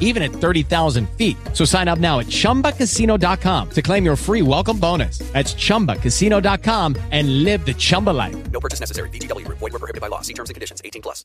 even at 30,000 feet. So sign up now at ChumbaCasino.com to claim your free welcome bonus. That's ChumbaCasino.com and live the Chumba life. No purchase necessary. VGW. Void were prohibited by law. See terms and conditions. 18 plus.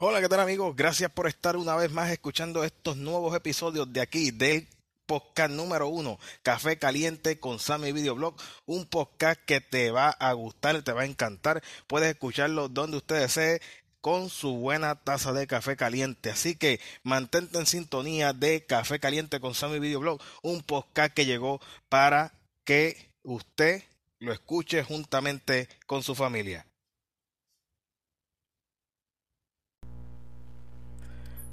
Hola, ¿qué tal amigos? Gracias por estar una vez más escuchando estos nuevos episodios de aquí del podcast número uno, Café Caliente con Sammy Videoblog, un podcast que te va a gustar, te va a encantar. Puedes escucharlo donde usted desee con su buena taza de café caliente. Así que mantente en sintonía de Café Caliente con Sammy Videoblog, un podcast que llegó para que usted lo escuche juntamente con su familia.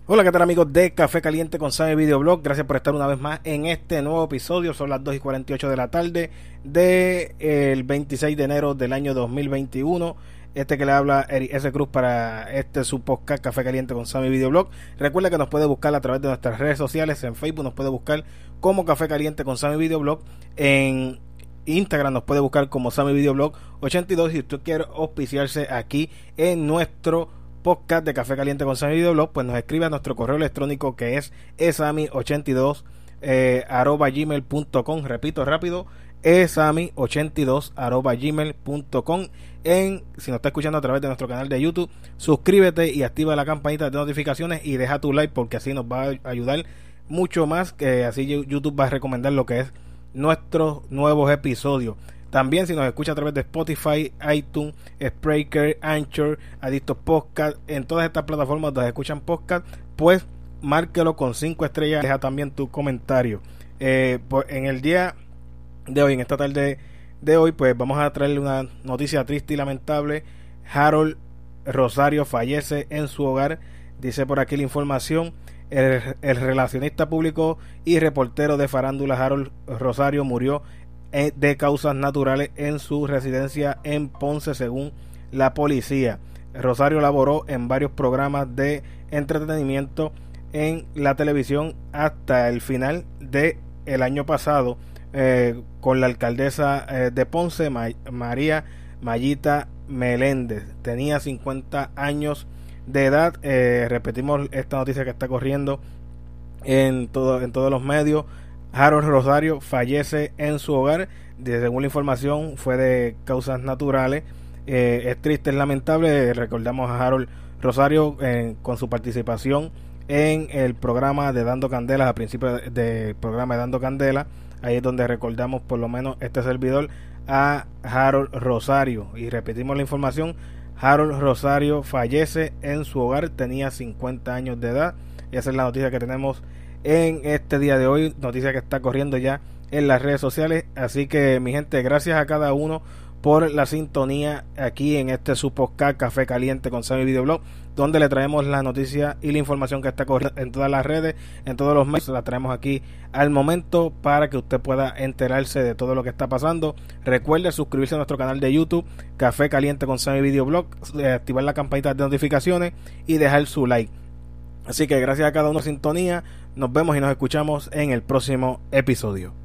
Hola, ¿qué tal amigos de Café Caliente con Sammy Videoblog? Gracias por estar una vez más en este nuevo episodio. Son las 2 y 48 de la tarde del 26 de enero del año 2021. Este que le habla Eric S. Cruz para este su podcast Café Caliente con Sammy Videoblog. Recuerda que nos puede buscar a través de nuestras redes sociales. En Facebook nos puede buscar como Café Caliente con Sammy Videoblog. En Instagram nos puede buscar como Sammy Videoblog 82. Si usted quiere auspiciarse aquí en nuestro podcast de Café Caliente con Sammy Videoblog, pues nos escribe a nuestro correo electrónico que es esami82 eh, arroba gmail.com. Repito rápido, esami82 arroba gmail.com en si nos está escuchando a través de nuestro canal de YouTube suscríbete y activa la campanita de notificaciones y deja tu like porque así nos va a ayudar mucho más que así YouTube va a recomendar lo que es nuestros nuevos episodios también si nos escucha a través de Spotify, iTunes, Spreaker, Anchor, Adictos Podcast, en todas estas plataformas donde escuchan podcast, pues márquelo con 5 estrellas, deja también tu comentario. Eh, pues, en el día de hoy, en esta tarde de hoy, pues vamos a traerle una noticia triste y lamentable. Harold Rosario fallece en su hogar. Dice por aquí la información. El, el relacionista público y reportero de farándula Harold Rosario murió eh, de causas naturales en su residencia en Ponce, según la policía. Rosario laboró en varios programas de entretenimiento en la televisión hasta el final de el año pasado eh, con la alcaldesa eh, de Ponce, María Mayita Meléndez. Tenía 50 años de edad. Eh, repetimos esta noticia que está corriendo en, todo, en todos los medios. Harold Rosario fallece en su hogar. según la información, fue de causas naturales. es triste, es lamentable. Recordamos a Harold Rosario con su participación en el programa de Dando Candela, a principio del programa de Dando Candela Ahí es donde recordamos por lo menos este servidor a Harold Rosario. Y repetimos la información. Harold Rosario fallece en su hogar, tenía 50 años de edad. Y esa es la noticia que tenemos en este día de hoy. Noticia que está corriendo ya en las redes sociales. Así que mi gente, gracias a cada uno por la sintonía aquí en este su podcast Café Caliente con Sammy Videoblog, donde le traemos la noticia y la información que está corriendo en todas las redes, en todos los medios, la traemos aquí al momento para que usted pueda enterarse de todo lo que está pasando. Recuerde suscribirse a nuestro canal de YouTube, Café Caliente con Sammy Videoblog, eh, activar la campanita de notificaciones y dejar su like. Así que gracias a cada uno sintonía, nos vemos y nos escuchamos en el próximo episodio.